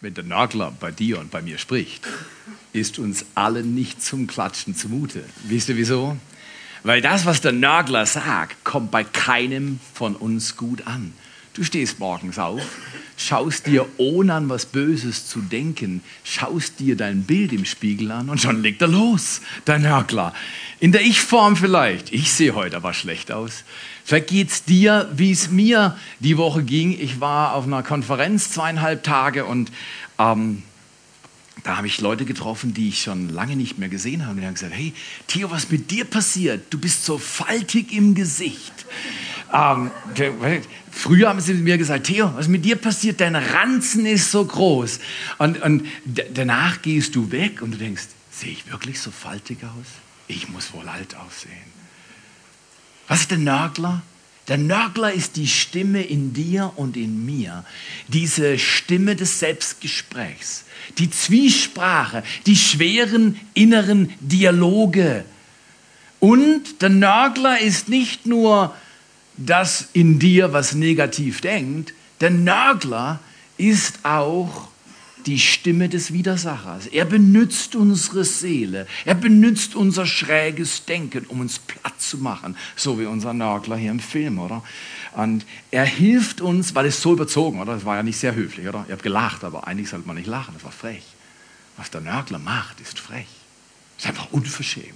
wenn der Nörgler bei dir und bei mir spricht, ist uns allen nicht zum Klatschen zumute. Wisst ihr wieso? Weil das, was der Nörgler sagt, kommt bei keinem von uns gut an. Du stehst morgens auf, schaust dir ohne an was Böses zu denken, schaust dir dein Bild im Spiegel an und schon legt er los, dein Nörgler. In der Ich-Form vielleicht. Ich sehe heute aber schlecht aus. Vielleicht dir, wie es mir die Woche ging. Ich war auf einer Konferenz zweieinhalb Tage und ähm, da habe ich Leute getroffen, die ich schon lange nicht mehr gesehen habe. Die haben gesagt, hey, Theo, was mit dir passiert? Du bist so faltig im Gesicht. Ähm, früher haben sie mir gesagt, Theo, was mit dir passiert? Dein Ranzen ist so groß. Und, und danach gehst du weg und du denkst, sehe ich wirklich so faltig aus? Ich muss wohl alt aussehen. Was ist der Nörgler? Der Nörgler ist die Stimme in dir und in mir, diese Stimme des Selbstgesprächs, die Zwiesprache, die schweren inneren Dialoge. Und der Nörgler ist nicht nur das in dir, was negativ denkt, der Nörgler ist auch die Stimme des Widersachers. Er benutzt unsere Seele. Er benutzt unser schräges Denken, um uns platt zu machen. So wie unser Nörgler hier im Film, oder? Und er hilft uns, weil es so überzogen, oder? Das war ja nicht sehr höflich, oder? Ihr habt gelacht, aber eigentlich sollte man nicht lachen. Das war frech. Was der Nörgler macht, ist frech. ist einfach unverschämt.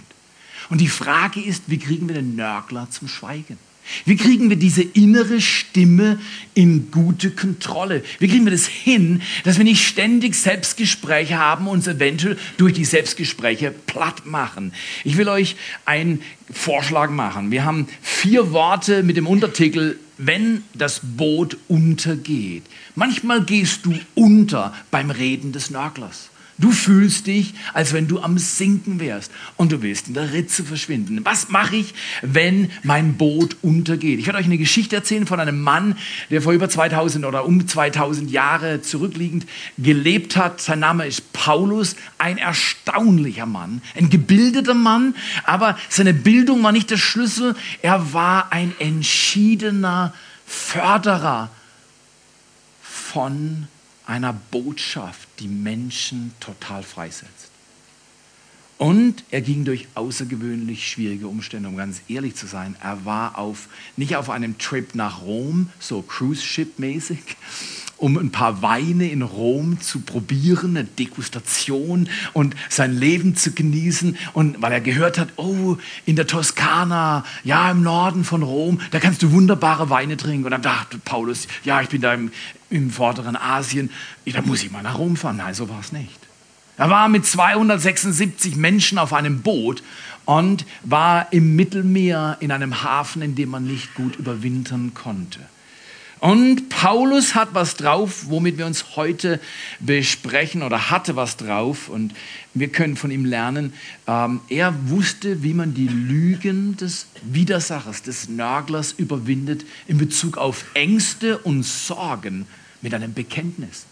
Und die Frage ist, wie kriegen wir den Nörgler zum Schweigen? Wie kriegen wir diese innere Stimme in gute Kontrolle? Wie kriegen wir das hin, dass wir nicht ständig Selbstgespräche haben und uns eventuell durch die Selbstgespräche platt machen? Ich will euch einen Vorschlag machen. Wir haben vier Worte mit dem Untertitel wenn das Boot untergeht. Manchmal gehst du unter beim Reden des Nörglers. Du fühlst dich, als wenn du am Sinken wärst und du willst in der Ritze verschwinden. Was mache ich, wenn mein Boot untergeht? Ich werde euch eine Geschichte erzählen von einem Mann, der vor über 2000 oder um 2000 Jahre zurückliegend gelebt hat. Sein Name ist Paulus, ein erstaunlicher Mann, ein gebildeter Mann, aber seine Bildung war nicht der Schlüssel. Er war ein entschiedener Förderer von einer Botschaft, die Menschen total freisetzt. Und er ging durch außergewöhnlich schwierige Umstände, um ganz ehrlich zu sein. Er war auf, nicht auf einem Trip nach Rom, so Cruise Ship mäßig, um ein paar Weine in Rom zu probieren, eine Degustation und sein Leben zu genießen. Und weil er gehört hat, oh, in der Toskana, ja, im Norden von Rom, da kannst du wunderbare Weine trinken. Und dann dachte Paulus, ja, ich bin da im, im vorderen Asien, da muss ich mal nach Rom fahren. Nein, so war es nicht. Er war mit 276 Menschen auf einem Boot und war im Mittelmeer in einem Hafen, in dem man nicht gut überwintern konnte. Und Paulus hat was drauf, womit wir uns heute besprechen oder hatte was drauf und wir können von ihm lernen. Ähm, er wusste, wie man die Lügen des Widersachers, des Nörglers überwindet in Bezug auf Ängste und Sorgen mit einem Bekenntnis.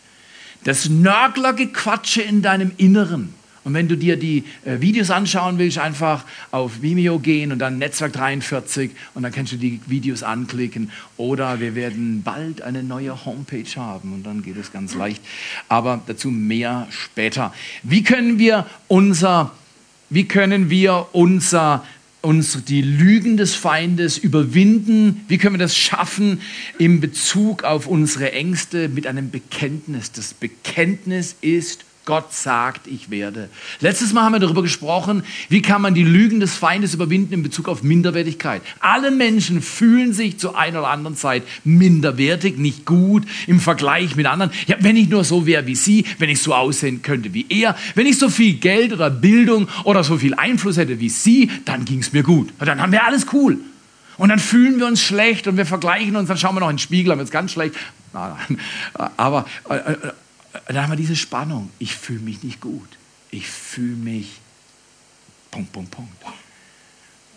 Das Nörglergequatsche in deinem Inneren und wenn du dir die äh, Videos anschauen willst, einfach auf Vimeo gehen und dann Netzwerk 43 und dann kannst du die Videos anklicken. Oder wir werden bald eine neue Homepage haben und dann geht es ganz leicht. Aber dazu mehr später. Wie können wir unser, wie können wir unser uns die Lügen des Feindes überwinden? Wie können wir das schaffen in Bezug auf unsere Ängste mit einem Bekenntnis? Das Bekenntnis ist Gott sagt, ich werde. Letztes Mal haben wir darüber gesprochen, wie kann man die Lügen des Feindes überwinden in Bezug auf Minderwertigkeit. Alle Menschen fühlen sich zu einer oder anderen Zeit minderwertig, nicht gut im Vergleich mit anderen. Ja, wenn ich nur so wäre wie sie, wenn ich so aussehen könnte wie er, wenn ich so viel Geld oder Bildung oder so viel Einfluss hätte wie sie, dann ging es mir gut. Dann haben wir alles cool. Und dann fühlen wir uns schlecht und wir vergleichen uns, dann schauen wir noch in den Spiegel, haben wir uns ganz schlecht. Aber äh, äh, dann haben wir diese Spannung. Ich fühle mich nicht gut. Ich fühle mich. Punkt, Punkt, Punkt.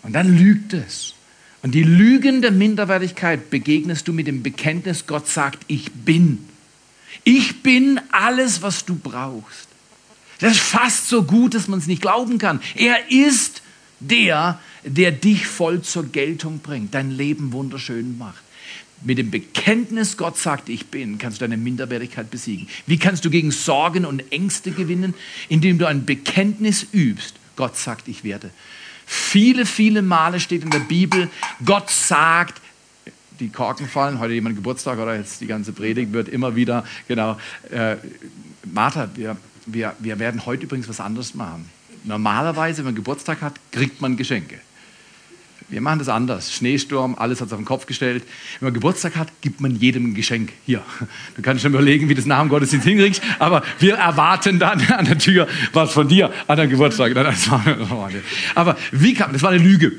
Und dann lügt es. Und die Lügen der Minderwertigkeit begegnest du mit dem Bekenntnis, Gott sagt, ich bin. Ich bin alles, was du brauchst. Das ist fast so gut, dass man es nicht glauben kann. Er ist der, der dich voll zur Geltung bringt, dein Leben wunderschön macht. Mit dem Bekenntnis, Gott sagt, ich bin, kannst du deine Minderwertigkeit besiegen. Wie kannst du gegen Sorgen und Ängste gewinnen? Indem du ein Bekenntnis übst. Gott sagt, ich werde. Viele, viele Male steht in der Bibel, Gott sagt, die Korken fallen, heute jemand Geburtstag oder jetzt die ganze Predigt wird immer wieder, genau, äh, Martha, wir, wir, wir werden heute übrigens was anderes machen. Normalerweise, wenn man Geburtstag hat, kriegt man Geschenke. Wir machen das anders. Schneesturm, alles hat es auf den Kopf gestellt. Wenn man Geburtstag hat, gibt man jedem ein Geschenk. Hier, du kannst schon überlegen, wie du das nach dem Gottesdienst hinkriegst, aber wir erwarten dann an der Tür was von dir an deinem Geburtstag. Aber wie kann, das war eine Lüge.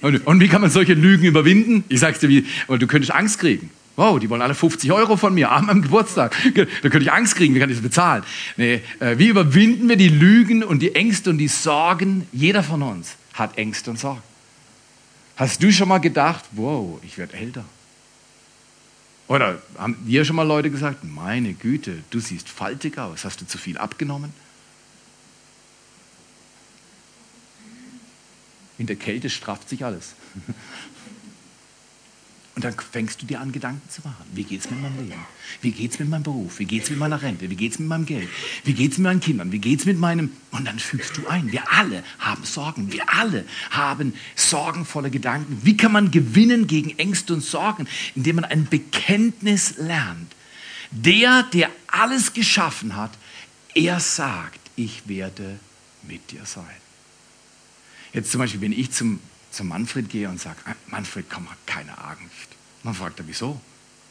Und wie kann man solche Lügen überwinden? Ich sag's dir, wie, du könntest Angst kriegen. Wow, die wollen alle 50 Euro von mir an meinem Geburtstag. Da könnte ich Angst kriegen, wie kann ich das bezahlen? Nee, äh, wie überwinden wir die Lügen und die Ängste und die Sorgen? Jeder von uns hat Ängste und Sorgen. Hast du schon mal gedacht, wow, ich werde älter? Oder haben dir schon mal Leute gesagt, meine Güte, du siehst faltig aus, hast du zu viel abgenommen? In der Kälte strafft sich alles. Und dann fängst du dir an, Gedanken zu machen. Wie geht es mit meinem Leben? Wie geht es mit meinem Beruf? Wie geht es mit meiner Rente? Wie geht es mit meinem Geld? Wie geht es mit meinen Kindern? Wie geht es mit meinem... Und dann fügst du ein. Wir alle haben Sorgen. Wir alle haben sorgenvolle Gedanken. Wie kann man gewinnen gegen Ängste und Sorgen? Indem man ein Bekenntnis lernt. Der, der alles geschaffen hat, er sagt, ich werde mit dir sein. Jetzt zum Beispiel, wenn ich zum zum Manfred gehe und sage, ah, Manfred, komm, hab keine Angst. dann fragt er, wieso?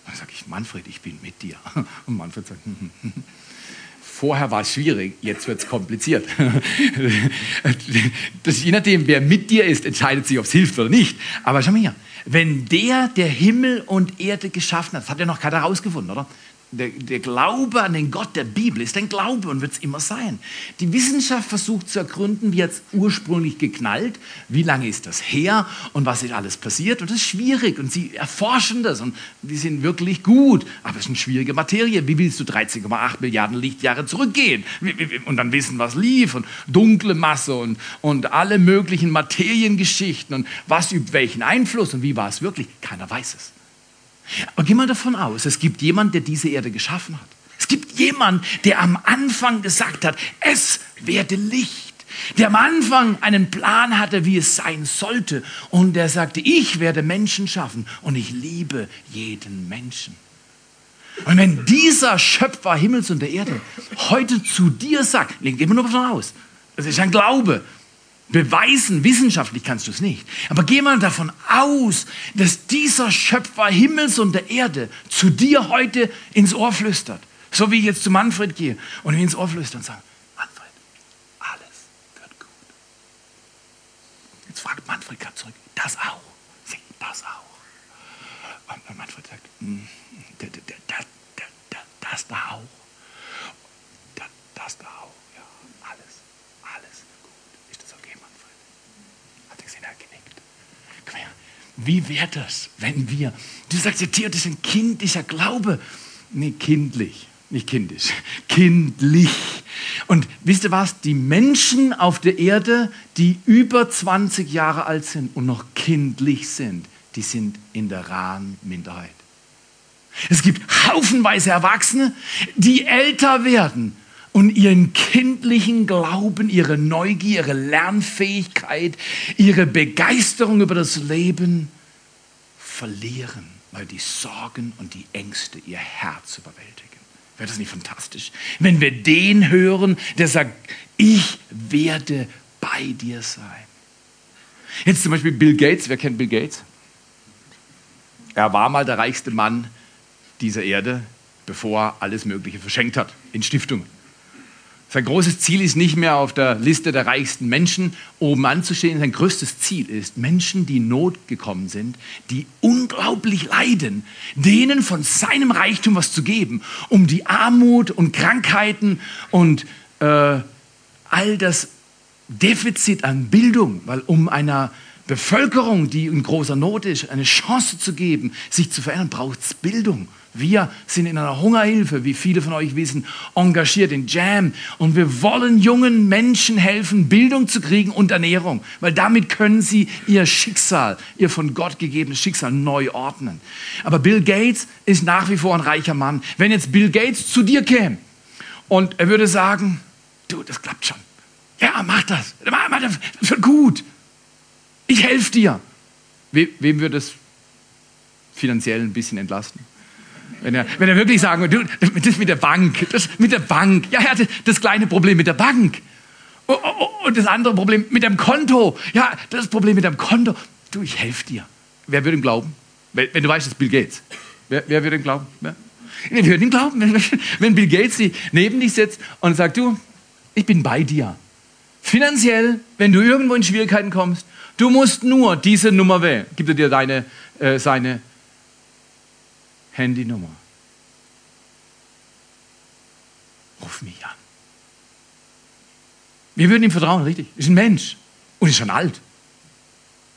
Dann sage ich, Manfred, ich bin mit dir. Und Manfred sagt, hm, hm, hm. Vorher war es schwierig, jetzt wird es kompliziert. Das, je nachdem, wer mit dir ist, entscheidet sich, ob es hilft oder nicht. Aber schau mal hier, wenn der, der Himmel und Erde geschaffen hat, das hat ja noch keiner herausgefunden, oder? Der, der, Glaube an den Gott der Bibel ist ein Glaube und wird es immer sein. Die Wissenschaft versucht zu ergründen, wie hat es ursprünglich geknallt, wie lange ist das her und was ist alles passiert. Und das ist schwierig und sie erforschen das und die sind wirklich gut. Aber es ist eine schwierige Materie. Wie willst du 13,8 Milliarden Lichtjahre zurückgehen und dann wissen, was lief und dunkle Masse und, und alle möglichen Materiengeschichten und was übt welchen Einfluss und wie war es wirklich? Keiner weiß es. Aber geh mal davon aus, es gibt jemand, der diese Erde geschaffen hat. Es gibt jemand, der am Anfang gesagt hat, es werde Licht. Der am Anfang einen Plan hatte, wie es sein sollte. Und der sagte, ich werde Menschen schaffen und ich liebe jeden Menschen. Und wenn dieser Schöpfer Himmels und der Erde heute zu dir sagt, gehen wir nur davon aus, das ist ein Glaube, beweisen, wissenschaftlich kannst du es nicht. Aber geh mal davon aus, dass dieser Schöpfer Himmels und der Erde zu dir heute ins Ohr flüstert. So wie ich jetzt zu Manfred gehe und ihm ins Ohr flüstern und sage, Manfred, alles wird gut. Jetzt fragt Manfred gerade zurück, das auch? Das auch. Und Manfred sagt, hm, das da auch. Das da auch. Wie wäre das, wenn wir, du sagst ja, Theo, das ist ein kindlicher Glaube. Nee, kindlich, nicht kindisch, kindlich. Und wisst ihr was? Die Menschen auf der Erde, die über 20 Jahre alt sind und noch kindlich sind, die sind in der rahen Minderheit. Es gibt haufenweise Erwachsene, die älter werden und ihren kindlichen Glauben, ihre Neugier, ihre Lernfähigkeit, ihre Begeisterung über das Leben verlieren, weil die Sorgen und die Ängste ihr Herz überwältigen. Wäre das nicht fantastisch? Wenn wir den hören, der sagt, ich werde bei dir sein. Jetzt zum Beispiel Bill Gates. Wer kennt Bill Gates? Er war mal der reichste Mann dieser Erde, bevor er alles Mögliche verschenkt hat in Stiftungen. Sein großes Ziel ist nicht mehr auf der Liste der reichsten Menschen oben anzustehen. Sein größtes Ziel ist, Menschen, die in Not gekommen sind, die unglaublich leiden, denen von seinem Reichtum was zu geben, um die Armut und Krankheiten und äh, all das Defizit an Bildung, weil um einer Bevölkerung, die in großer Not ist, eine Chance zu geben, sich zu verändern, braucht es Bildung. Wir sind in einer Hungerhilfe, wie viele von euch wissen, engagiert in Jam. Und wir wollen jungen Menschen helfen, Bildung zu kriegen und Ernährung. Weil damit können sie ihr Schicksal, ihr von Gott gegebenes Schicksal neu ordnen. Aber Bill Gates ist nach wie vor ein reicher Mann. Wenn jetzt Bill Gates zu dir käme und er würde sagen, du, das klappt schon. Ja, mach das. Mach das wird gut. Ich helfe dir. We wem würde es finanziell ein bisschen entlasten? Wenn er, wenn er wirklich sagen würde, das mit der Bank, das mit der Bank, ja, er hatte das kleine Problem mit der Bank. Oh, oh, oh, und das andere Problem mit dem Konto. Ja, das Problem mit dem Konto. Du, ich helfe dir. Wer würde ihm glauben? Wenn, du weißt, ist Bill Gates. Wer, wer würde ihm glauben? Wer? Wir würden ihm glauben, wenn, wenn Bill Gates neben dich sitzt und sagt, du, ich bin bei dir. Finanziell, wenn du irgendwo in Schwierigkeiten kommst, du musst nur diese Nummer wählen. Gibt er dir deine, äh, seine Handynummer. Ruf mich an. Wir würden ihm vertrauen, richtig. Ist ein Mensch und ist schon alt.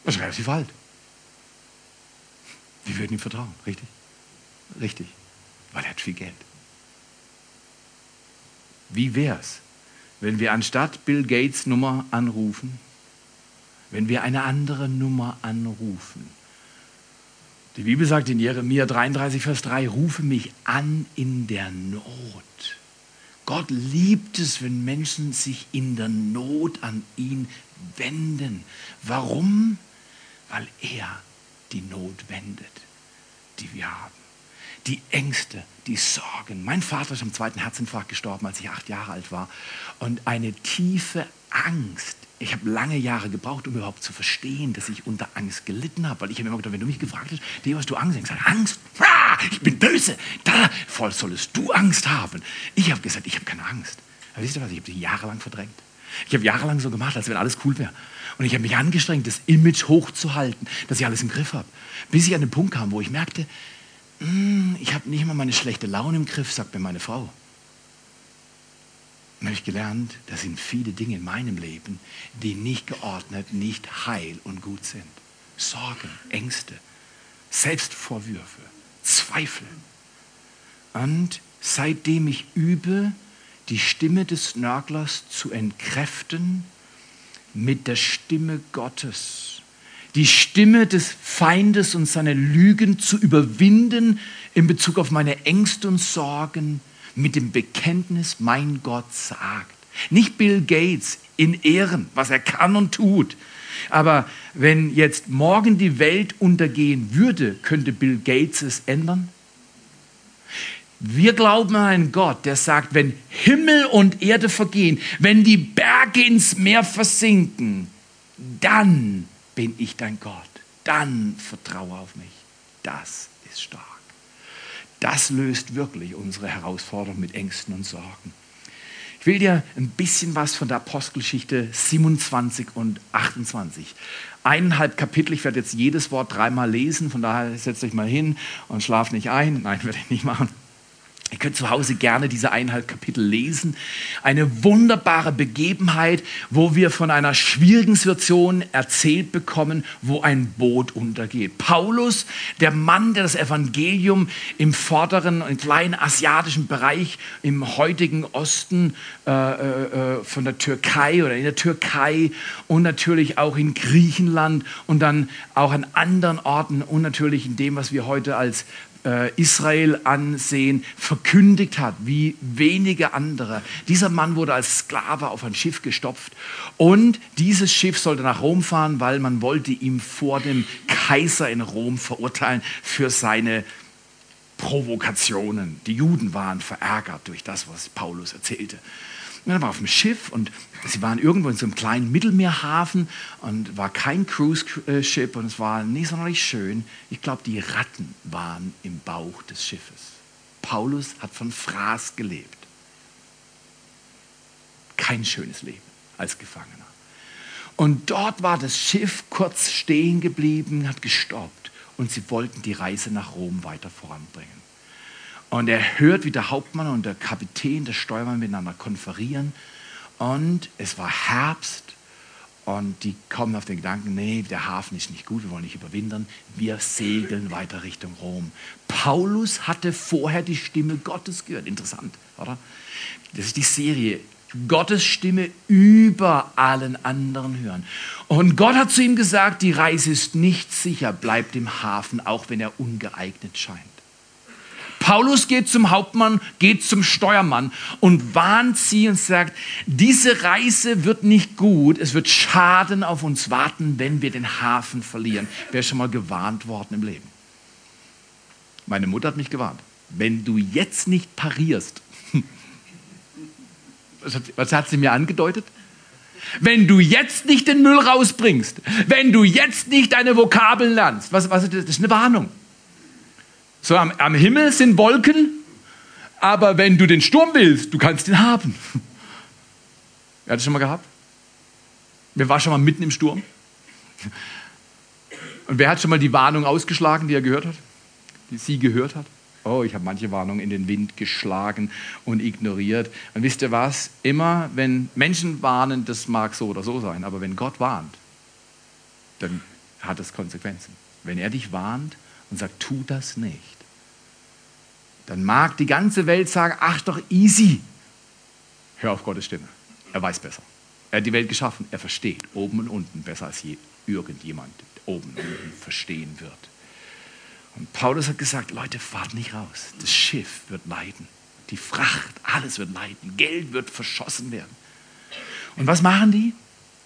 Ist relativ alt. Wir würden ihm vertrauen, richtig? Richtig, weil er hat viel Geld. Wie wäre es, wenn wir anstatt Bill Gates Nummer anrufen, wenn wir eine andere Nummer anrufen? Die Bibel sagt in Jeremia 33, Vers 3, rufe mich an in der Not. Gott liebt es, wenn Menschen sich in der Not an ihn wenden. Warum? Weil er die Not wendet, die wir haben. Die Ängste, die Sorgen. Mein Vater ist am zweiten Herzinfarkt gestorben, als ich acht Jahre alt war. Und eine tiefe Angst ich habe lange Jahre gebraucht, um überhaupt zu verstehen, dass ich unter Angst gelitten habe. Weil ich habe immer gedacht, wenn du mich gefragt hast, Deo, hast du Angst? Ich gesagt, Angst? Ah, ich bin böse. Da voll solltest du Angst haben. Ich habe gesagt, ich habe keine Angst. Aber wisst ihr was? Ich habe sie jahrelang verdrängt. Ich habe jahrelang so gemacht, als wenn alles cool wäre. Und ich habe mich angestrengt, das Image hochzuhalten, dass ich alles im Griff habe. Bis ich an den Punkt kam, wo ich merkte, mm, ich habe nicht mal meine schlechte Laune im Griff, sagt mir meine Frau. Und habe ich gelernt, das sind viele Dinge in meinem Leben, die nicht geordnet, nicht heil und gut sind. Sorgen, Ängste, Selbstvorwürfe, Zweifel. Und seitdem ich übe, die Stimme des Nörglers zu entkräften mit der Stimme Gottes, die Stimme des Feindes und seine Lügen zu überwinden in Bezug auf meine Ängste und Sorgen, mit dem Bekenntnis, mein Gott sagt. Nicht Bill Gates in Ehren, was er kann und tut. Aber wenn jetzt morgen die Welt untergehen würde, könnte Bill Gates es ändern? Wir glauben an einen Gott, der sagt, wenn Himmel und Erde vergehen, wenn die Berge ins Meer versinken, dann bin ich dein Gott. Dann vertraue auf mich. Das ist stark. Das löst wirklich unsere Herausforderung mit Ängsten und Sorgen. Ich will dir ein bisschen was von der Apostelgeschichte 27 und 28. Eineinhalb Kapitel, ich werde jetzt jedes Wort dreimal lesen, von daher setzt euch mal hin und schlaft nicht ein. Nein, werde ich nicht machen. Ihr könnt zu Hause gerne diese eineinhalb Kapitel lesen. Eine wunderbare Begebenheit, wo wir von einer schwierigen Situation erzählt bekommen, wo ein Boot untergeht. Paulus, der Mann, der das Evangelium im vorderen und kleinen asiatischen Bereich im heutigen Osten äh, äh, von der Türkei oder in der Türkei und natürlich auch in Griechenland und dann auch an anderen Orten und natürlich in dem, was wir heute als äh, Israel ansehen, verkündigt hat, wie wenige andere. Dieser Mann wurde als Sklave auf ein Schiff gestopft und dieses Schiff sollte nach Rom fahren, weil man wollte ihn vor dem Kaiser in Rom verurteilen für seine Provokationen. Die Juden waren verärgert durch das, was Paulus erzählte. Und er war auf dem Schiff und sie waren irgendwo in so einem kleinen Mittelmeerhafen und war kein Cruise-Ship und es war nicht sonderlich schön. Ich glaube, die Ratten waren im Bauch des Schiffes. Paulus hat von Fraß gelebt. Kein schönes Leben als Gefangener. Und dort war das Schiff kurz stehen geblieben, hat gestoppt und sie wollten die Reise nach Rom weiter voranbringen. Und er hört, wie der Hauptmann und der Kapitän, der Steuermann miteinander konferieren. Und es war Herbst Und die kommen auf den Gedanken, nee, der Hafen ist nicht gut, wir wollen nicht überwintern, wir segeln weiter Richtung Rom. Paulus hatte vorher die Stimme Gottes gehört. Interessant, oder? Das ist die Serie. Gottes Stimme über allen anderen hören. Und Gott hat zu ihm gesagt, die Reise ist nicht sicher, bleibt im Hafen, auch wenn er ungeeignet scheint. Paulus geht zum Hauptmann, geht zum Steuermann und warnt sie und sagt, diese Reise wird nicht gut, es wird Schaden auf uns warten, wenn wir den Hafen verlieren. Wer ist schon mal gewarnt worden im Leben? Meine Mutter hat mich gewarnt. Wenn du jetzt nicht parierst, was hat, was hat sie mir angedeutet? Wenn du jetzt nicht den Müll rausbringst, wenn du jetzt nicht deine Vokabeln lernst, was, was, das ist eine Warnung. So am, am Himmel sind Wolken, aber wenn du den Sturm willst, du kannst ihn haben. Wer hat das schon mal gehabt? Wer war schon mal mitten im Sturm? Und wer hat schon mal die Warnung ausgeschlagen, die er gehört hat? Die sie gehört hat? Oh, ich habe manche Warnungen in den Wind geschlagen und ignoriert. Und wisst ihr was? Immer, wenn Menschen warnen, das mag so oder so sein, aber wenn Gott warnt, dann hat es Konsequenzen. Wenn er dich warnt und sagt, tu das nicht, dann mag die ganze Welt sagen, ach doch easy. Hör auf Gottes Stimme. Er weiß besser. Er hat die Welt geschaffen. Er versteht oben und unten besser als je, irgendjemand oben und unten verstehen wird. Und Paulus hat gesagt, Leute, fahrt nicht raus. Das Schiff wird leiden. Die Fracht, alles wird leiden. Geld wird verschossen werden. Und was machen die?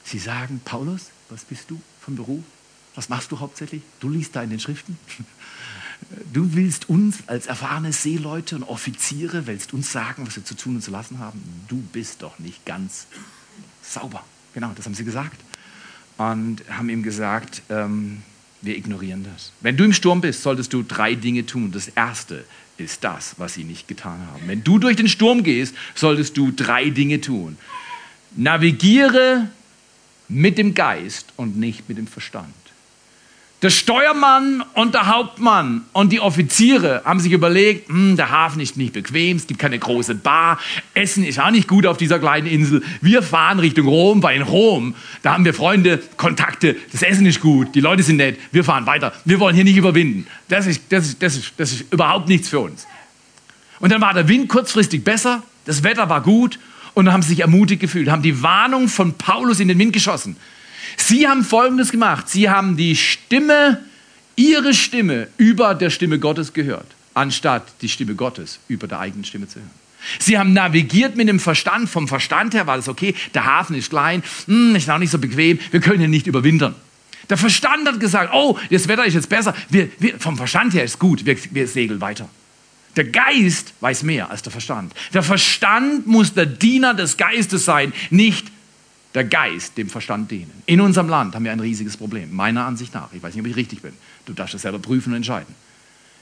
Sie sagen, Paulus, was bist du vom Beruf? Was machst du hauptsächlich? Du liest da in den Schriften. Du willst uns als erfahrene Seeleute und Offiziere, willst uns sagen, was wir zu tun und zu lassen haben? Du bist doch nicht ganz sauber. Genau, das haben sie gesagt. Und haben ihm gesagt, ähm, wir ignorieren das. Wenn du im Sturm bist, solltest du drei Dinge tun. Das erste ist das, was sie nicht getan haben. Wenn du durch den Sturm gehst, solltest du drei Dinge tun. Navigiere mit dem Geist und nicht mit dem Verstand. Der Steuermann und der Hauptmann und die Offiziere haben sich überlegt, hm, der Hafen ist nicht bequem, es gibt keine große Bar, Essen ist auch nicht gut auf dieser kleinen Insel. Wir fahren Richtung Rom, weil in Rom, da haben wir Freunde, Kontakte, das Essen ist gut, die Leute sind nett, wir fahren weiter. Wir wollen hier nicht überwinden. Das ist, das ist, das ist, das ist überhaupt nichts für uns. Und dann war der Wind kurzfristig besser, das Wetter war gut und dann haben sie sich ermutigt gefühlt, haben die Warnung von Paulus in den Wind geschossen. Sie haben Folgendes gemacht. Sie haben die Stimme, ihre Stimme über der Stimme Gottes gehört, anstatt die Stimme Gottes über der eigenen Stimme zu hören. Sie haben navigiert mit dem Verstand. Vom Verstand her war das okay. Der Hafen ist klein, hm, ist auch nicht so bequem. Wir können hier nicht überwintern. Der Verstand hat gesagt, oh, das Wetter ist jetzt besser. Wir, wir, vom Verstand her ist gut. Wir, wir segeln weiter. Der Geist weiß mehr als der Verstand. Der Verstand muss der Diener des Geistes sein, nicht der Geist dem Verstand dienen. In unserem Land haben wir ein riesiges Problem, meiner Ansicht nach. Ich weiß nicht, ob ich richtig bin. Du darfst das selber prüfen und entscheiden.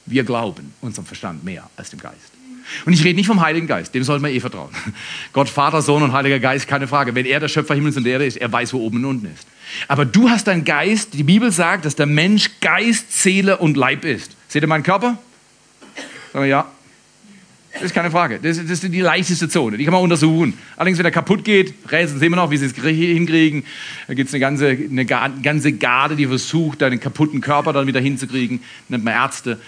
Wir glauben unserem Verstand mehr als dem Geist. Und ich rede nicht vom Heiligen Geist, dem sollten wir eh vertrauen. Gott, Vater, Sohn und Heiliger Geist, keine Frage. Wenn er der Schöpfer Himmels und Erde ist, er weiß, wo oben und unten ist. Aber du hast deinen Geist, die Bibel sagt, dass der Mensch Geist, Seele und Leib ist. Seht ihr meinen Körper? Sagen wir ja. Das ist keine Frage. Das, das, ist die leichteste Zone. Die kann man untersuchen. Allerdings, wenn er kaputt geht, rätseln sehen wir noch, wie sie es hinkriegen. Da gibt es eine ganze, eine ganze Garde, die versucht, deinen kaputten Körper dann wieder hinzukriegen. Nennt man Ärzte.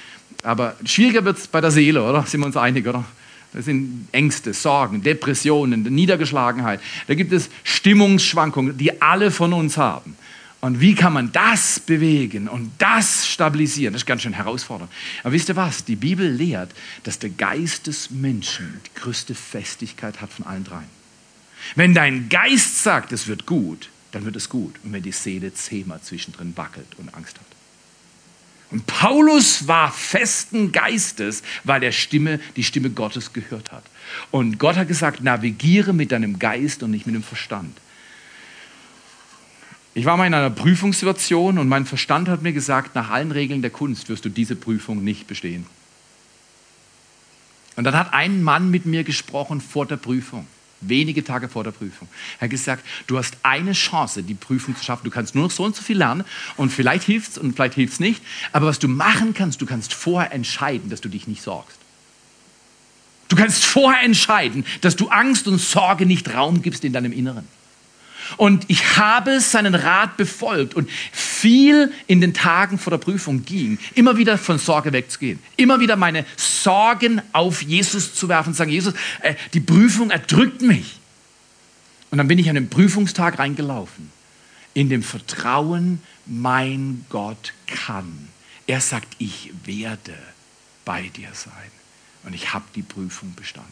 Aber schwieriger wird es bei der Seele, oder? Sind wir uns einig, oder? Das sind Ängste, Sorgen, Depressionen, Niedergeschlagenheit. Da gibt es Stimmungsschwankungen, die alle von uns haben. Und wie kann man das bewegen und das stabilisieren? Das ist ganz schön herausfordernd. Aber wisst ihr was? Die Bibel lehrt, dass der Geist des Menschen die größte Festigkeit hat von allen dreien. Wenn dein Geist sagt, es wird gut, dann wird es gut. Und wenn die Seele zehnmal zwischendrin wackelt und Angst hat. Und Paulus war festen Geistes, weil er Stimme, die Stimme Gottes gehört hat. Und Gott hat gesagt, navigiere mit deinem Geist und nicht mit dem Verstand. Ich war mal in einer Prüfungssituation und mein Verstand hat mir gesagt, nach allen Regeln der Kunst wirst du diese Prüfung nicht bestehen. Und dann hat ein Mann mit mir gesprochen vor der Prüfung, wenige Tage vor der Prüfung. Er hat gesagt, du hast eine Chance, die Prüfung zu schaffen. Du kannst nur noch so und so viel lernen und vielleicht hilft es und vielleicht hilft es nicht. Aber was du machen kannst, du kannst vorher entscheiden, dass du dich nicht sorgst. Du kannst vorher entscheiden, dass du Angst und Sorge nicht Raum gibst in deinem Inneren. Und ich habe seinen Rat befolgt und viel in den Tagen vor der Prüfung ging, immer wieder von Sorge wegzugehen, immer wieder meine Sorgen auf Jesus zu werfen sagen, Jesus, äh, die Prüfung erdrückt mich. Und dann bin ich an den Prüfungstag reingelaufen, in dem Vertrauen, mein Gott kann. Er sagt, ich werde bei dir sein. Und ich habe die Prüfung bestanden.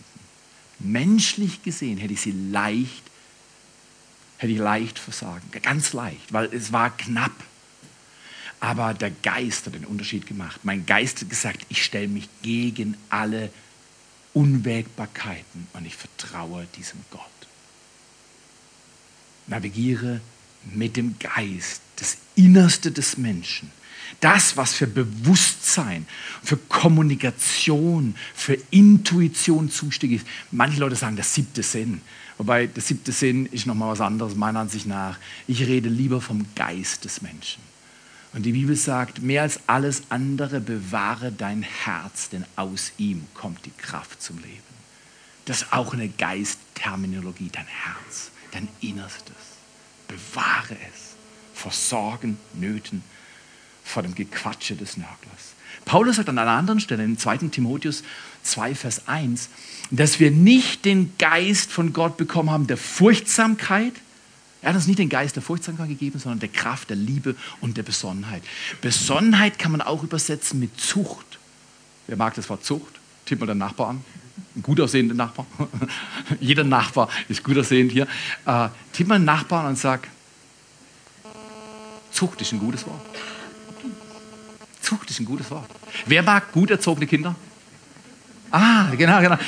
Menschlich gesehen hätte ich sie leicht hätte ich leicht versagen. Ganz leicht, weil es war knapp. Aber der Geist hat den Unterschied gemacht. Mein Geist hat gesagt, ich stelle mich gegen alle Unwägbarkeiten und ich vertraue diesem Gott. Navigiere mit dem Geist, das Innerste des Menschen. Das, was für Bewusstsein, für Kommunikation, für Intuition zuständig ist. Manche Leute sagen, der siebte Sinn. Wobei der siebte Sinn ist nochmal was anderes, meiner Ansicht nach. Ich rede lieber vom Geist des Menschen. Und die Bibel sagt, mehr als alles andere bewahre dein Herz, denn aus ihm kommt die Kraft zum Leben. Das ist auch eine Geistterminologie, dein Herz, dein Innerstes. Bewahre es vor Sorgen, Nöten, vor dem Gequatsche des Nörglers. Paulus sagt an einer anderen Stelle, in 2. Timotheus 2, Vers 1, dass wir nicht den Geist von Gott bekommen haben der Furchtsamkeit. Er hat uns nicht den Geist der Furchtsamkeit gegeben, sondern der Kraft, der Liebe und der Besonnenheit. Besonnenheit kann man auch übersetzen mit Zucht. Wer mag das Wort Zucht? Tipp mal den Nachbar an. Gut aussehender Nachbar. Jeder Nachbar ist gut aussehend hier. Äh, tipp mal den Nachbarn und sag, Zucht ist ein gutes Wort. Zucht ist ein gutes Wort. Wer mag gut erzogene Kinder? Ah, genau, genau.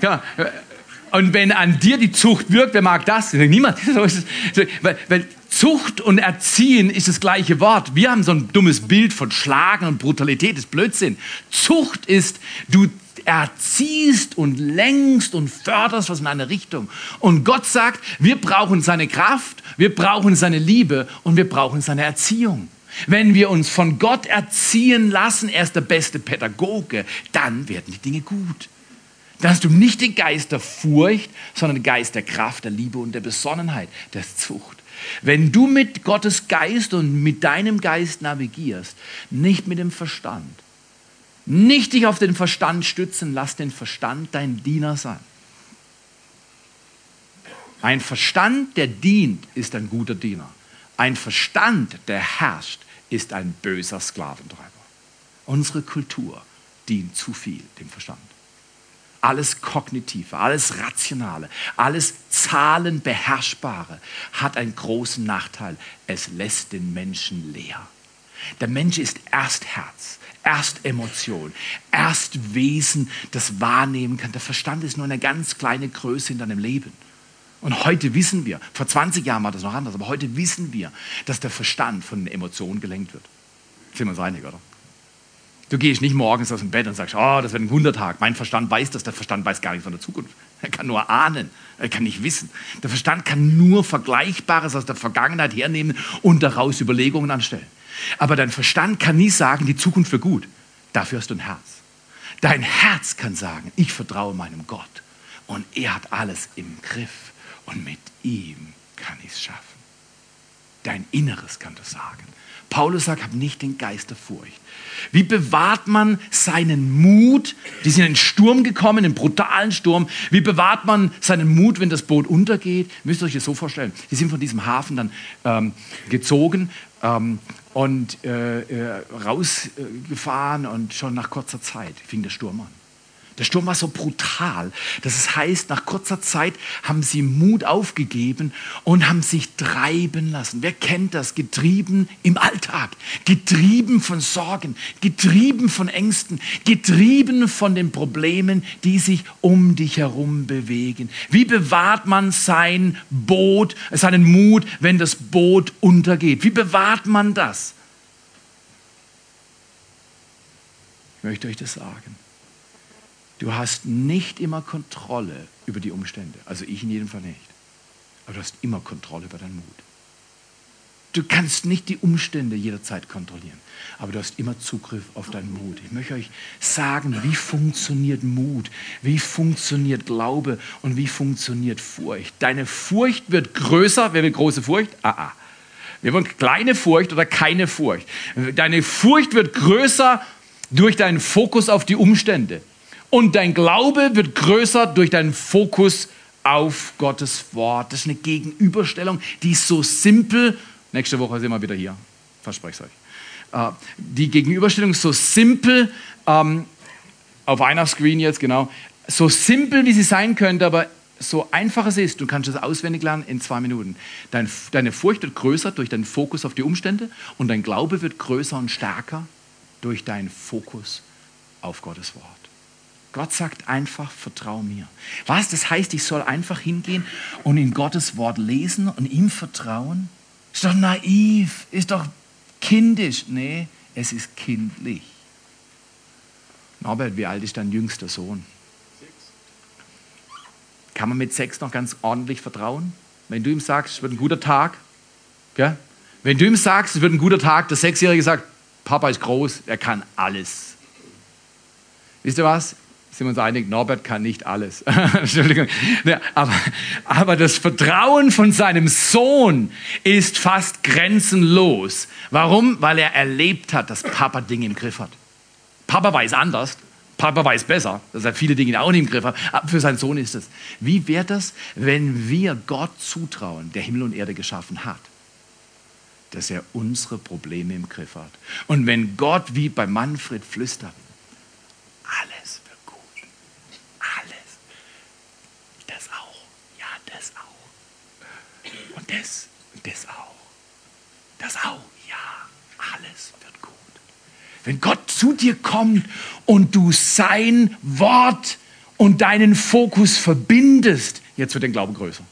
genau. Und wenn an dir die Zucht wirkt, wer mag das? Niemand. Weil, weil Zucht und Erziehen ist das gleiche Wort. Wir haben so ein dummes Bild von Schlagen und Brutalität, das ist Blödsinn. Zucht ist, du erziehst und lenkst und förderst was in eine Richtung. Und Gott sagt, wir brauchen seine Kraft, wir brauchen seine Liebe und wir brauchen seine Erziehung. Wenn wir uns von Gott erziehen lassen, er ist der beste Pädagoge, dann werden die Dinge gut. Dann hast du nicht den Geist der Furcht, sondern den Geist der Kraft, der Liebe und der Besonnenheit, der Zucht. Wenn du mit Gottes Geist und mit deinem Geist navigierst, nicht mit dem Verstand, nicht dich auf den Verstand stützen, lass den Verstand dein Diener sein. Ein Verstand, der dient, ist ein guter Diener. Ein Verstand, der herrscht, ist ein böser Sklaventreiber. Unsere Kultur dient zu viel dem Verstand. Alles Kognitive, alles Rationale, alles Zahlenbeherrschbare hat einen großen Nachteil. Es lässt den Menschen leer. Der Mensch ist erst Herz, erst Emotion, erst Wesen, das wahrnehmen kann. Der Verstand ist nur eine ganz kleine Größe in deinem Leben. Und heute wissen wir, vor 20 Jahren war das noch anders, aber heute wissen wir, dass der Verstand von den Emotionen gelenkt wird. Sind wir uns einig, oder? Du gehst nicht morgens aus dem Bett und sagst, oh, das wird ein Wundertag. Mein Verstand weiß das, der Verstand weiß gar nichts von der Zukunft. Er kann nur ahnen, er kann nicht wissen. Der Verstand kann nur Vergleichbares aus der Vergangenheit hernehmen und daraus Überlegungen anstellen. Aber dein Verstand kann nie sagen, die Zukunft wird gut. Dafür hast du ein Herz. Dein Herz kann sagen, ich vertraue meinem Gott und er hat alles im Griff und mit ihm kann ich es schaffen. Dein Inneres kann das sagen. Paulus sagt, hab nicht den Geist der Furcht. Wie bewahrt man seinen Mut? Die sind in den Sturm gekommen, in einen brutalen Sturm. Wie bewahrt man seinen Mut, wenn das Boot untergeht? Müsst ihr euch das so vorstellen. Die sind von diesem Hafen dann ähm, gezogen ähm, und äh, äh, rausgefahren und schon nach kurzer Zeit fing der Sturm an. Der Sturm war so brutal, dass es heißt, nach kurzer Zeit haben sie Mut aufgegeben und haben sich treiben lassen. Wer kennt das? Getrieben im Alltag, getrieben von Sorgen, getrieben von Ängsten, getrieben von den Problemen, die sich um dich herum bewegen. Wie bewahrt man sein Boot, seinen Mut, wenn das Boot untergeht? Wie bewahrt man das? Ich möchte euch das sagen. Du hast nicht immer Kontrolle über die Umstände. Also ich in jedem Fall nicht. Aber du hast immer Kontrolle über deinen Mut. Du kannst nicht die Umstände jederzeit kontrollieren, aber du hast immer Zugriff auf deinen Mut. Ich möchte euch sagen, wie funktioniert Mut, wie funktioniert Glaube und wie funktioniert Furcht. Deine Furcht wird größer. Wer will große Furcht? Ah, ah. Wir wollen kleine Furcht oder keine Furcht. Deine Furcht wird größer durch deinen Fokus auf die Umstände. Und dein Glaube wird größer durch deinen Fokus auf Gottes Wort. Das ist eine Gegenüberstellung, die ist so simpel. Nächste Woche sind wir wieder hier. Verspreche ich euch. Äh, die Gegenüberstellung ist so simpel, ähm, auf einer Screen jetzt, genau, so simpel, wie sie sein könnte, aber so einfach es ist, du kannst es auswendig lernen in zwei Minuten. Dein, deine Furcht wird größer durch deinen Fokus auf die Umstände und dein Glaube wird größer und stärker durch deinen Fokus auf Gottes Wort. Gott sagt einfach, vertrau mir. Was? Das heißt, ich soll einfach hingehen und in Gottes Wort lesen und ihm vertrauen? Ist doch naiv, ist doch kindisch. Nee, es ist kindlich. Norbert, wie alt ist dein jüngster Sohn? Kann man mit sechs noch ganz ordentlich vertrauen? Wenn du ihm sagst, es wird ein guter Tag, gell? wenn du ihm sagst, es wird ein guter Tag, der Sechsjährige sagt, Papa ist groß, er kann alles. Wisst ihr was? Sind wir uns einig, Norbert kann nicht alles. Entschuldigung. Ja, aber, aber das Vertrauen von seinem Sohn ist fast grenzenlos. Warum? Weil er erlebt hat, dass Papa Dinge im Griff hat. Papa weiß anders, Papa weiß besser, dass er viele Dinge auch nicht im Griff hat. Aber für seinen Sohn ist es. Wie wäre das, wenn wir Gott zutrauen, der Himmel und Erde geschaffen hat, dass er unsere Probleme im Griff hat? Und wenn Gott wie bei Manfred flüstert, alles wird gut, alles, das auch, ja, das auch, und das, und das auch, das auch, ja, alles wird gut. Wenn Gott zu dir kommt und du sein Wort und deinen Fokus verbindest, jetzt wird dein Glaube größer.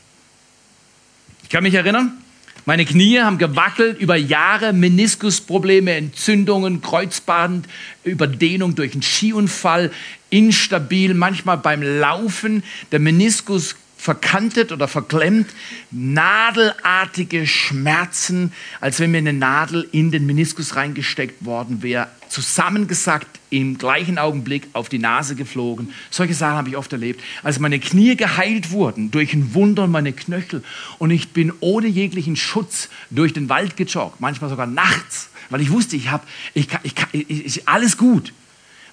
Ich kann mich erinnern, meine Knie haben gewackelt über Jahre, Meniskusprobleme, Entzündungen, Kreuzband, Überdehnung durch einen Skiunfall, instabil, manchmal beim Laufen, der Meniskus verkantet oder verklemmt, nadelartige Schmerzen, als wenn mir eine Nadel in den Meniskus reingesteckt worden wäre, zusammengesackt, im gleichen Augenblick auf die Nase geflogen. Solche Sachen habe ich oft erlebt. Als meine Knie geheilt wurden durch ein Wunder und meine Knöchel und ich bin ohne jeglichen Schutz durch den Wald gejoggt, manchmal sogar nachts, weil ich wusste, ich habe ich, ich, ich, alles gut,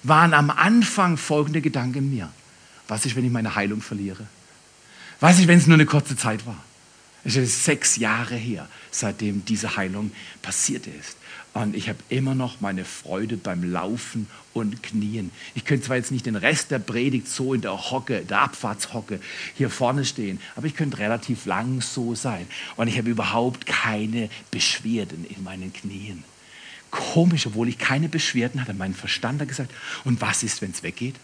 waren am Anfang folgende Gedanken in mir. Was ist, wenn ich meine Heilung verliere? Weiß ich, wenn es nur eine kurze Zeit war. Es ist sechs Jahre her, seitdem diese Heilung passiert ist. Und ich habe immer noch meine Freude beim Laufen und Knien. Ich könnte zwar jetzt nicht den Rest der Predigt so in der Hocke, der Abfahrtshocke hier vorne stehen, aber ich könnte relativ lang so sein. Und ich habe überhaupt keine Beschwerden in meinen Knien. Komisch, obwohl ich keine Beschwerden hatte. Mein Verstand hat gesagt, und was ist, wenn es weggeht?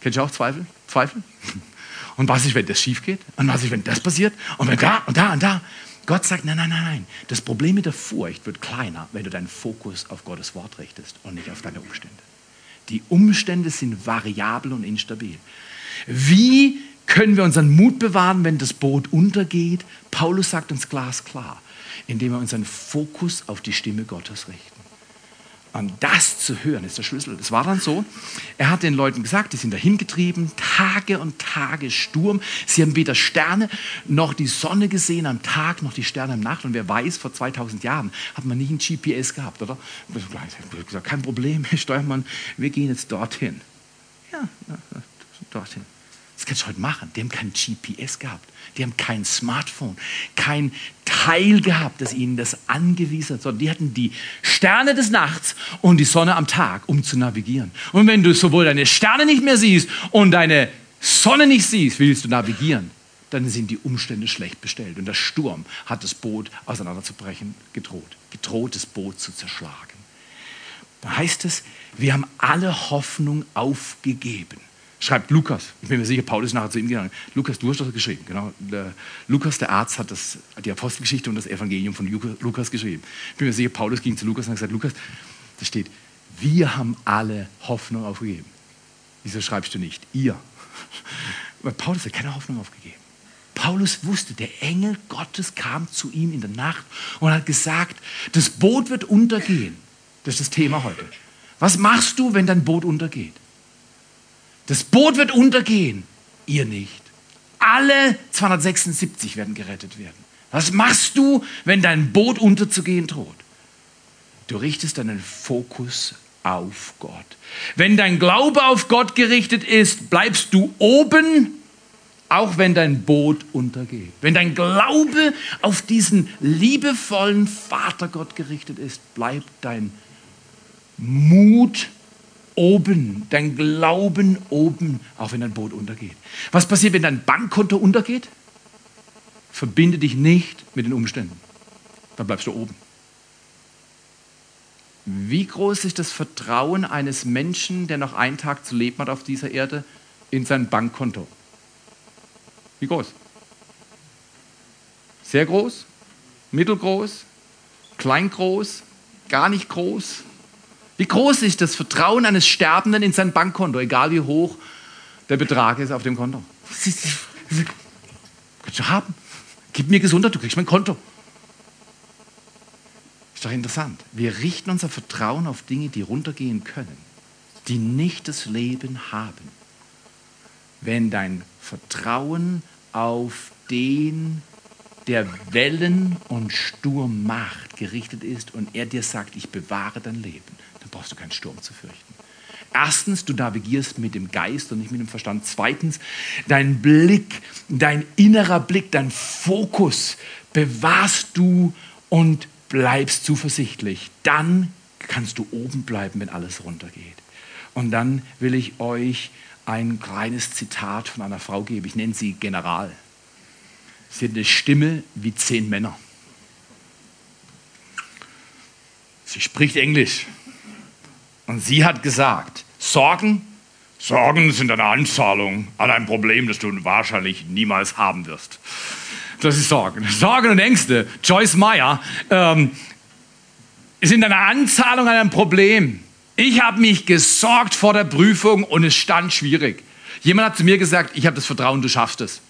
Kennst du auch Zweifel? Zweifel? Und was ist, wenn das schief geht? Und was ist, wenn das passiert? Und wenn da und da und da? Gott sagt, nein, nein, nein, nein. Das Problem mit der Furcht wird kleiner, wenn du deinen Fokus auf Gottes Wort richtest und nicht auf deine Umstände. Die Umstände sind variabel und instabil. Wie können wir unseren Mut bewahren, wenn das Boot untergeht? Paulus sagt uns glasklar, indem wir unseren Fokus auf die Stimme Gottes richten. Und das zu hören, ist der Schlüssel. Es war dann so, er hat den Leuten gesagt, die sind dahin getrieben, Tage und Tage Sturm. Sie haben weder Sterne noch die Sonne gesehen am Tag, noch die Sterne am Nacht. Und wer weiß, vor 2000 Jahren hat man nicht ein GPS gehabt, oder? Kein Problem, Steuermann, wir gehen jetzt dorthin. Ja, dorthin. Das kannst du heute machen. Die haben kein GPS gehabt. Die haben kein Smartphone, kein Teil gehabt, das ihnen das angewiesen hat, sondern die hatten die Sterne des Nachts und die Sonne am Tag, um zu navigieren. Und wenn du sowohl deine Sterne nicht mehr siehst und deine Sonne nicht siehst, willst du navigieren, dann sind die Umstände schlecht bestellt. Und der Sturm hat das Boot auseinanderzubrechen gedroht, gedroht, das Boot zu zerschlagen. Da heißt es, wir haben alle Hoffnung aufgegeben schreibt Lukas. Ich bin mir sicher, Paulus ist nachher zu ihm gegangen. Lukas, du hast das geschrieben. Genau. Der Lukas, der Arzt, hat das, die Apostelgeschichte und das Evangelium von Lukas geschrieben. Ich bin mir sicher, Paulus ging zu Lukas und hat gesagt, Lukas, da steht, wir haben alle Hoffnung aufgegeben. Wieso schreibst du nicht ihr? Weil Paulus hat keine Hoffnung aufgegeben. Paulus wusste, der Engel Gottes kam zu ihm in der Nacht und hat gesagt, das Boot wird untergehen. Das ist das Thema heute. Was machst du, wenn dein Boot untergeht? Das Boot wird untergehen, ihr nicht. Alle 276 werden gerettet werden. Was machst du, wenn dein Boot unterzugehen droht? Du richtest deinen Fokus auf Gott. Wenn dein Glaube auf Gott gerichtet ist, bleibst du oben, auch wenn dein Boot untergeht. Wenn dein Glaube auf diesen liebevollen Vater Gott gerichtet ist, bleibt dein Mut oben, dein Glauben oben, auch wenn dein Boot untergeht. Was passiert, wenn dein Bankkonto untergeht? Verbinde dich nicht mit den Umständen. Dann bleibst du oben. Wie groß ist das Vertrauen eines Menschen, der noch einen Tag zu leben hat auf dieser Erde, in sein Bankkonto? Wie groß? Sehr groß? Mittelgroß? Kleingroß? Gar nicht groß? Wie groß ist das Vertrauen eines Sterbenden in sein Bankkonto, egal wie hoch der Betrag ist auf dem Konto? Kannst du haben. Gib mir Gesundheit, du kriegst mein Konto. Ist doch interessant. Wir richten unser Vertrauen auf Dinge, die runtergehen können, die nicht das Leben haben. Wenn dein Vertrauen auf den, der Wellen und Sturm macht, gerichtet ist und er dir sagt, ich bewahre dein Leben, brauchst du keinen Sturm zu fürchten. Erstens, du navigierst mit dem Geist und nicht mit dem Verstand. Zweitens, dein Blick, dein innerer Blick, dein Fokus bewahrst du und bleibst zuversichtlich, dann kannst du oben bleiben, wenn alles runtergeht. Und dann will ich euch ein kleines Zitat von einer Frau geben. Ich nenne sie General. Sie hat eine Stimme wie zehn Männer. Sie spricht Englisch. Und sie hat gesagt, Sorgen, Sorgen sind eine Anzahlung an ein Problem, das du wahrscheinlich niemals haben wirst. Das ist Sorgen. Sorgen und Ängste, Joyce Meyer, ähm, sind eine Anzahlung an ein Problem. Ich habe mich gesorgt vor der Prüfung und es stand schwierig. Jemand hat zu mir gesagt, ich habe das Vertrauen, du schaffst es.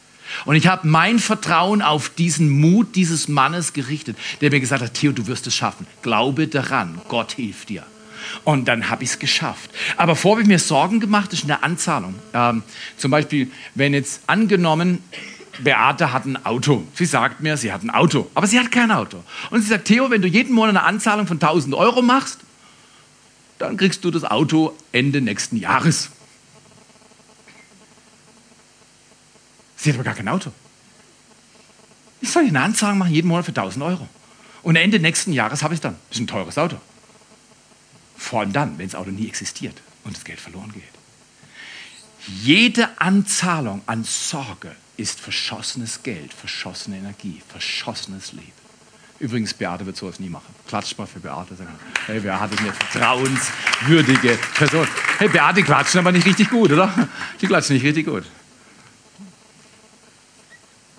Und ich habe mein Vertrauen auf diesen Mut dieses Mannes gerichtet, der mir gesagt hat, Theo, du wirst es schaffen. Glaube daran, Gott hilft dir. Und dann habe ich es geschafft. Aber vorher habe ich mir Sorgen gemacht, ist eine Anzahlung. Ähm, zum Beispiel, wenn jetzt angenommen, Beate hat ein Auto. Sie sagt mir, sie hat ein Auto, aber sie hat kein Auto. Und sie sagt, Theo, wenn du jeden Monat eine Anzahlung von 1000 Euro machst, dann kriegst du das Auto Ende nächsten Jahres. Sie hat aber gar kein Auto. Ich soll eine Anzahlung machen, jeden Monat für 1000 Euro. Und Ende nächsten Jahres habe ich es dann. Das ist ein teures Auto. Vor allem dann, wenn das Auto nie existiert und das Geld verloren geht. Jede Anzahlung an Sorge ist verschossenes Geld, verschossene Energie, verschossenes Leben. Übrigens, Beate wird sowas nie machen. Klatscht mal für Beate. Sagen, hey, Beate ist eine vertrauenswürdige Person. Hey, Beate klatschen aber nicht richtig gut, oder? Die klatschen nicht richtig gut.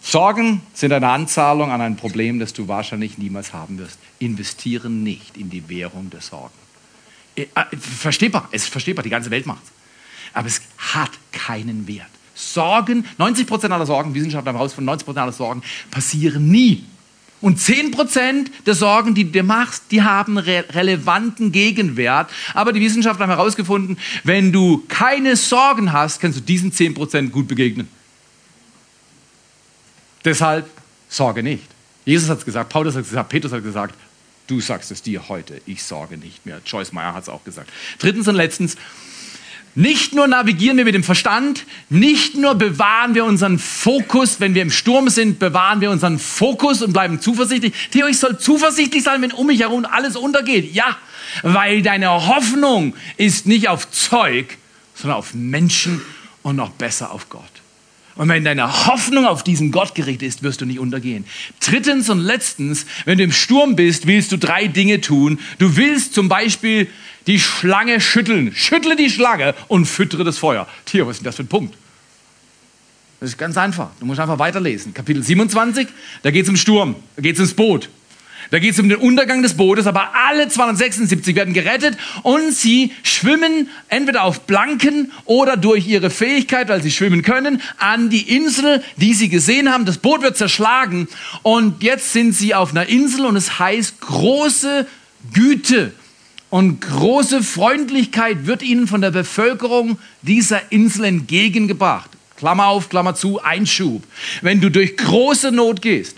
Sorgen sind eine Anzahlung an ein Problem, das du wahrscheinlich niemals haben wirst. Investiere nicht in die Währung der Sorgen. Äh, äh, verstehbar, es ist verstehbar, die ganze Welt macht es. Aber es hat keinen Wert. Sorgen, 90% aller Sorgen, Wissenschaftler haben herausgefunden, 90% aller Sorgen passieren nie. Und 10% der Sorgen, die du dir machst, die haben re relevanten Gegenwert. Aber die Wissenschaftler haben herausgefunden, wenn du keine Sorgen hast, kannst du diesen 10% gut begegnen. Deshalb sorge nicht. Jesus hat es gesagt, Paulus hat es gesagt, Petrus hat gesagt, du sagst es dir heute, ich sorge nicht mehr. Joyce Meyer hat es auch gesagt. Drittens und letztens, nicht nur navigieren wir mit dem Verstand, nicht nur bewahren wir unseren Fokus, wenn wir im Sturm sind, bewahren wir unseren Fokus und bleiben zuversichtlich. Theo, ich soll zuversichtlich sein, wenn um mich herum alles untergeht. Ja, weil deine Hoffnung ist nicht auf Zeug, sondern auf Menschen und noch besser auf Gott. Und wenn deine Hoffnung auf diesen Gott gerichtet ist, wirst du nicht untergehen. Drittens und letztens, wenn du im Sturm bist, willst du drei Dinge tun. Du willst zum Beispiel die Schlange schütteln. Schüttle die Schlange und füttere das Feuer. Tja, was ist denn das für ein Punkt? Das ist ganz einfach. Du musst einfach weiterlesen. Kapitel 27, da geht es um Sturm, da geht es ins Boot. Da geht es um den Untergang des Bootes, aber alle 276 werden gerettet und sie schwimmen entweder auf Blanken oder durch ihre Fähigkeit, weil sie schwimmen können, an die Insel, die sie gesehen haben. Das Boot wird zerschlagen und jetzt sind sie auf einer Insel und es heißt große Güte und große Freundlichkeit wird ihnen von der Bevölkerung dieser Insel entgegengebracht. Klammer auf, Klammer zu, Einschub. Wenn du durch große Not gehst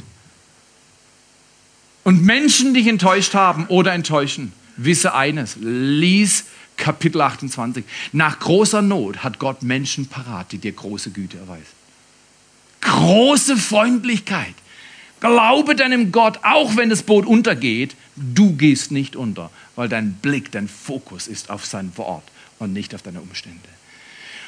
und Menschen dich enttäuscht haben oder enttäuschen, wisse eines, lies Kapitel 28. Nach großer Not hat Gott Menschen parat, die dir große Güte erweisen. Große Freundlichkeit. Glaube deinem Gott, auch wenn das Boot untergeht, du gehst nicht unter, weil dein Blick, dein Fokus ist auf sein Wort und nicht auf deine Umstände.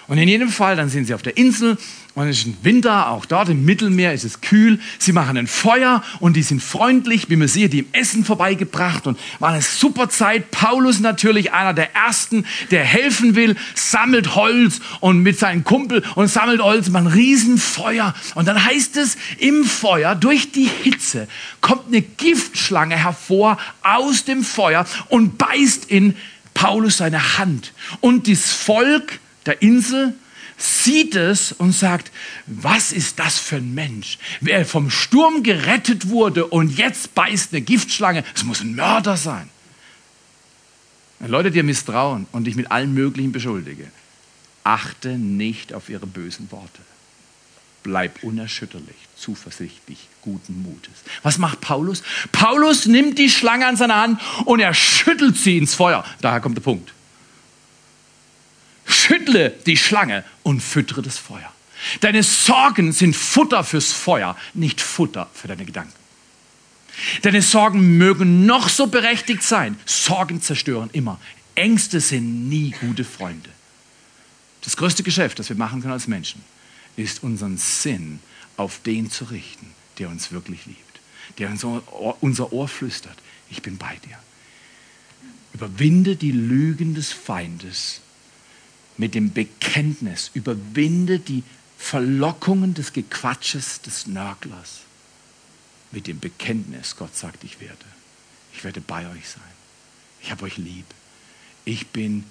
Und in jedem Fall, dann sind sie auf der Insel und es ist ein Winter, auch dort im Mittelmeer ist es kühl. Sie machen ein Feuer und die sind freundlich, wie man sieht, die im Essen vorbeigebracht und war eine super Zeit. Paulus natürlich einer der Ersten, der helfen will, sammelt Holz und mit seinem Kumpel und sammelt Holz, man Riesenfeuer. Und dann heißt es, im Feuer, durch die Hitze, kommt eine Giftschlange hervor aus dem Feuer und beißt in Paulus seine Hand. Und das Volk, der Insel, sieht es und sagt, was ist das für ein Mensch? Wer vom Sturm gerettet wurde und jetzt beißt eine Giftschlange, es muss ein Mörder sein. Wenn Leute dir misstrauen und dich mit allen möglichen beschuldige, achte nicht auf ihre bösen Worte. Bleib unerschütterlich, zuversichtlich, guten Mutes. Was macht Paulus? Paulus nimmt die Schlange an seine Hand und er schüttelt sie ins Feuer. Daher kommt der Punkt schüttle die Schlange und füttere das Feuer. Deine Sorgen sind Futter fürs Feuer, nicht Futter für deine Gedanken. Deine Sorgen mögen noch so berechtigt sein. Sorgen zerstören immer. Ängste sind nie gute Freunde. Das größte Geschäft, das wir machen können als Menschen, ist unseren Sinn auf den zu richten, der uns wirklich liebt, der unser Ohr flüstert. Ich bin bei dir. Überwinde die Lügen des Feindes mit dem Bekenntnis, überwinde die Verlockungen des Gequatsches des Nörglers. Mit dem Bekenntnis, Gott sagt, ich werde. Ich werde bei euch sein. Ich habe euch lieb. Ich bin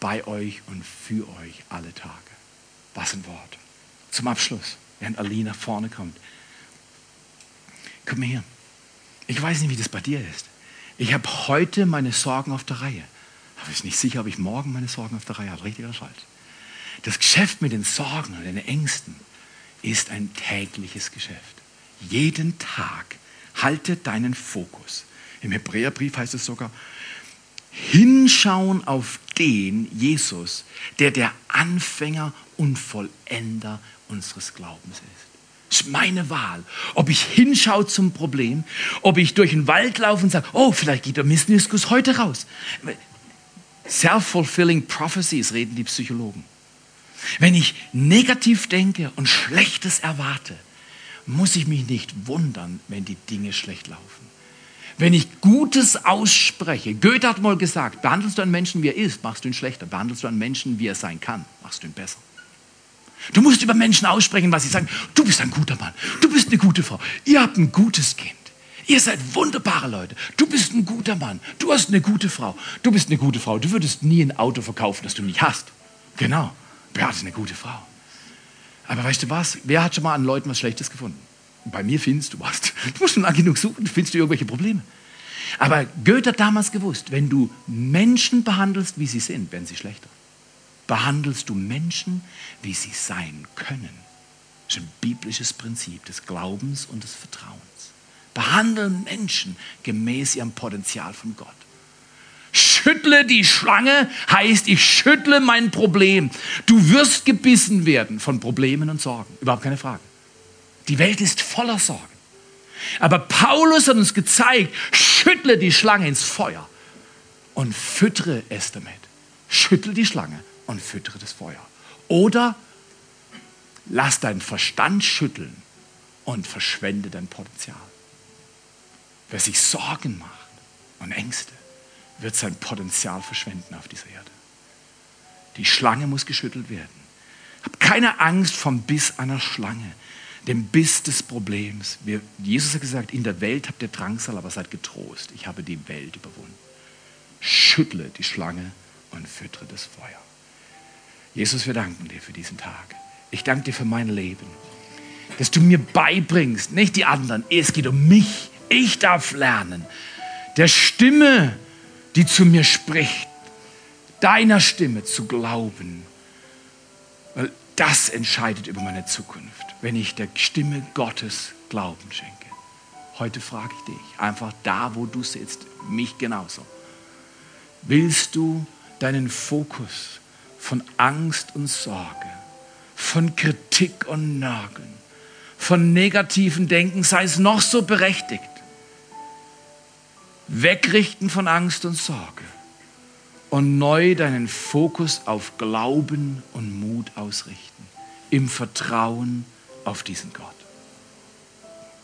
bei euch und für euch alle Tage. Was ein Wort. Zum Abschluss, während Ali nach vorne kommt. Komm her. Ich weiß nicht, wie das bei dir ist. Ich habe heute meine Sorgen auf der Reihe. Ich bin nicht sicher, ob ich morgen meine Sorgen auf der Reihe habe, richtig oder falsch. Das Geschäft mit den Sorgen und den Ängsten ist ein tägliches Geschäft. Jeden Tag halte deinen Fokus. Im Hebräerbrief heißt es sogar, hinschauen auf den Jesus, der der Anfänger und Vollender unseres Glaubens ist. Das ist meine Wahl. Ob ich hinschaue zum Problem, ob ich durch den Wald laufe und sage, oh, vielleicht geht der Meniskus heute raus. Self-fulfilling prophecies reden die Psychologen. Wenn ich negativ denke und Schlechtes erwarte, muss ich mich nicht wundern, wenn die Dinge schlecht laufen. Wenn ich Gutes ausspreche, Goethe hat mal gesagt, behandelst du einen Menschen, wie er ist, machst du ihn schlechter. Behandelst du einen Menschen, wie er sein kann, machst du ihn besser. Du musst über Menschen aussprechen, was sie sagen. Du bist ein guter Mann, du bist eine gute Frau, ihr habt ein gutes Kind. Ihr seid wunderbare Leute. Du bist ein guter Mann. Du hast eine gute Frau. Du bist eine gute Frau. Du würdest nie ein Auto verkaufen, das du nicht hast. Genau. Beate ist eine gute Frau. Aber weißt du was? Wer hat schon mal an Leuten was Schlechtes gefunden? Bei mir findest du was. Du musst schon lang genug suchen, findest du irgendwelche Probleme. Aber Goethe hat damals gewusst, wenn du Menschen behandelst, wie sie sind, werden sie schlechter. Behandelst du Menschen, wie sie sein können. Das ist ein biblisches Prinzip des Glaubens und des Vertrauens. Behandeln Menschen gemäß ihrem Potenzial von Gott. Schüttle die Schlange heißt, ich schüttle mein Problem. Du wirst gebissen werden von Problemen und Sorgen. Überhaupt keine Frage. Die Welt ist voller Sorgen. Aber Paulus hat uns gezeigt, schüttle die Schlange ins Feuer und füttere es damit. Schüttle die Schlange und füttere das Feuer. Oder lass deinen Verstand schütteln und verschwende dein Potenzial. Wer sich Sorgen macht und Ängste, wird sein Potenzial verschwenden auf dieser Erde. Die Schlange muss geschüttelt werden. Hab keine Angst vom Biss einer Schlange. dem Biss des Problems. Wir, Jesus hat gesagt, in der Welt habt ihr Drangsal, aber seid getrost. Ich habe die Welt überwunden. Schüttle die Schlange und füttere das Feuer. Jesus, wir danken dir für diesen Tag. Ich danke dir für mein Leben, dass du mir beibringst, nicht die anderen, es geht um mich. Ich darf lernen, der Stimme, die zu mir spricht, deiner Stimme zu glauben. Weil das entscheidet über meine Zukunft, wenn ich der Stimme Gottes Glauben schenke. Heute frage ich dich, einfach da, wo du sitzt, mich genauso. Willst du deinen Fokus von Angst und Sorge, von Kritik und Nörgeln, von negativen Denken, sei es noch so berechtigt, wegrichten von Angst und Sorge und neu deinen Fokus auf Glauben und Mut ausrichten, im Vertrauen auf diesen Gott.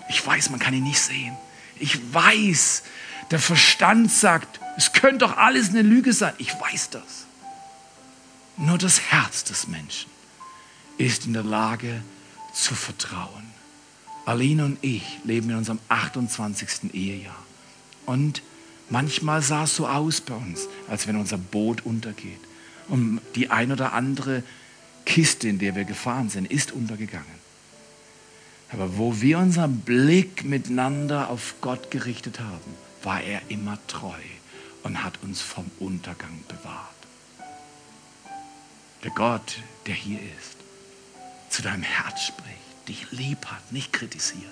Ich weiß, man kann ihn nicht sehen. Ich weiß, der Verstand sagt, es könnte doch alles eine Lüge sein. Ich weiß das. Nur das Herz des Menschen ist in der Lage zu vertrauen. Aline und ich leben in unserem 28. Ehejahr. Und manchmal sah es so aus bei uns, als wenn unser Boot untergeht. Und die ein oder andere Kiste, in der wir gefahren sind, ist untergegangen. Aber wo wir unseren Blick miteinander auf Gott gerichtet haben, war er immer treu und hat uns vom Untergang bewahrt der Gott, der hier ist, zu deinem Herz spricht, dich lieb hat, nicht kritisiert.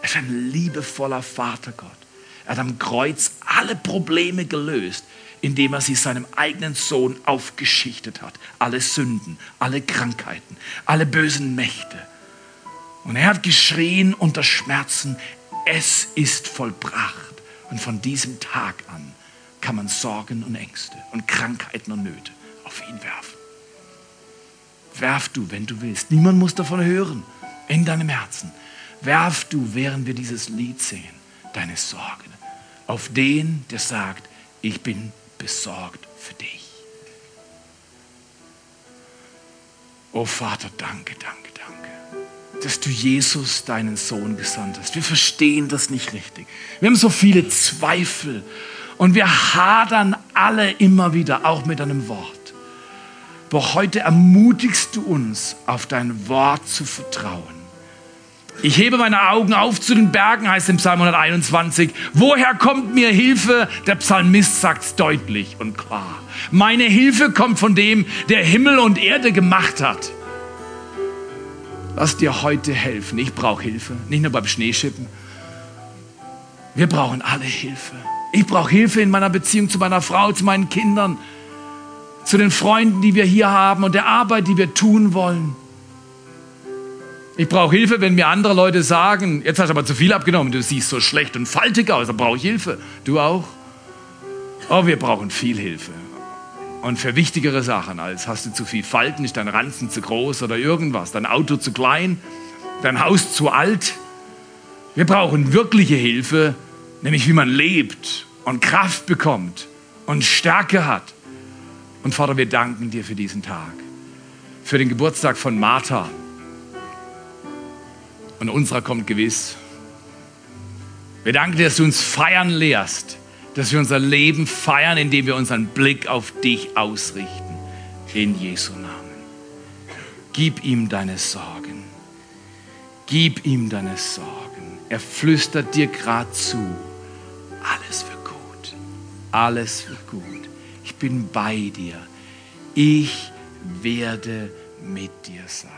Er ist ein liebevoller Vatergott. Er hat am Kreuz alle Probleme gelöst, indem er sie seinem eigenen Sohn aufgeschichtet hat. Alle Sünden, alle Krankheiten, alle bösen Mächte. Und er hat geschrien unter Schmerzen, es ist vollbracht. Und von diesem Tag an kann man Sorgen und Ängste und Krankheiten und Nöte auf ihn werfen werf du, wenn du willst. Niemand muss davon hören. In deinem Herzen. Werf du, während wir dieses Lied singen, deine Sorgen auf den, der sagt, ich bin besorgt für dich. Oh Vater, danke, danke, danke, dass du Jesus, deinen Sohn, gesandt hast. Wir verstehen das nicht richtig. Wir haben so viele Zweifel und wir hadern alle immer wieder, auch mit einem Wort. Doch heute ermutigst du uns, auf dein Wort zu vertrauen. Ich hebe meine Augen auf zu den Bergen, heißt im Psalm 121. Woher kommt mir Hilfe? Der Psalmist sagt es deutlich und klar. Meine Hilfe kommt von dem, der Himmel und Erde gemacht hat. Lass dir heute helfen. Ich brauche Hilfe, nicht nur beim Schneeschippen. Wir brauchen alle Hilfe. Ich brauche Hilfe in meiner Beziehung zu meiner Frau, zu meinen Kindern zu den Freunden, die wir hier haben und der Arbeit, die wir tun wollen. Ich brauche Hilfe, wenn mir andere Leute sagen, jetzt hast du aber zu viel abgenommen, du siehst so schlecht und faltig aus, da brauche ich Hilfe. Du auch? Oh, wir brauchen viel Hilfe. Und für wichtigere Sachen als hast du zu viel Falten, ist dein Ranzen zu groß oder irgendwas, dein Auto zu klein, dein Haus zu alt. Wir brauchen wirkliche Hilfe, nämlich wie man lebt und Kraft bekommt und Stärke hat. Und Vater, wir danken dir für diesen Tag, für den Geburtstag von Martha. Und unserer kommt gewiss. Wir danken dir, dass du uns feiern lehrst, dass wir unser Leben feiern, indem wir unseren Blick auf dich ausrichten. In Jesu Namen. Gib ihm deine Sorgen. Gib ihm deine Sorgen. Er flüstert dir gerade zu. Alles wird gut. Alles wird gut ich bin bei dir. Ich werde mit dir sein.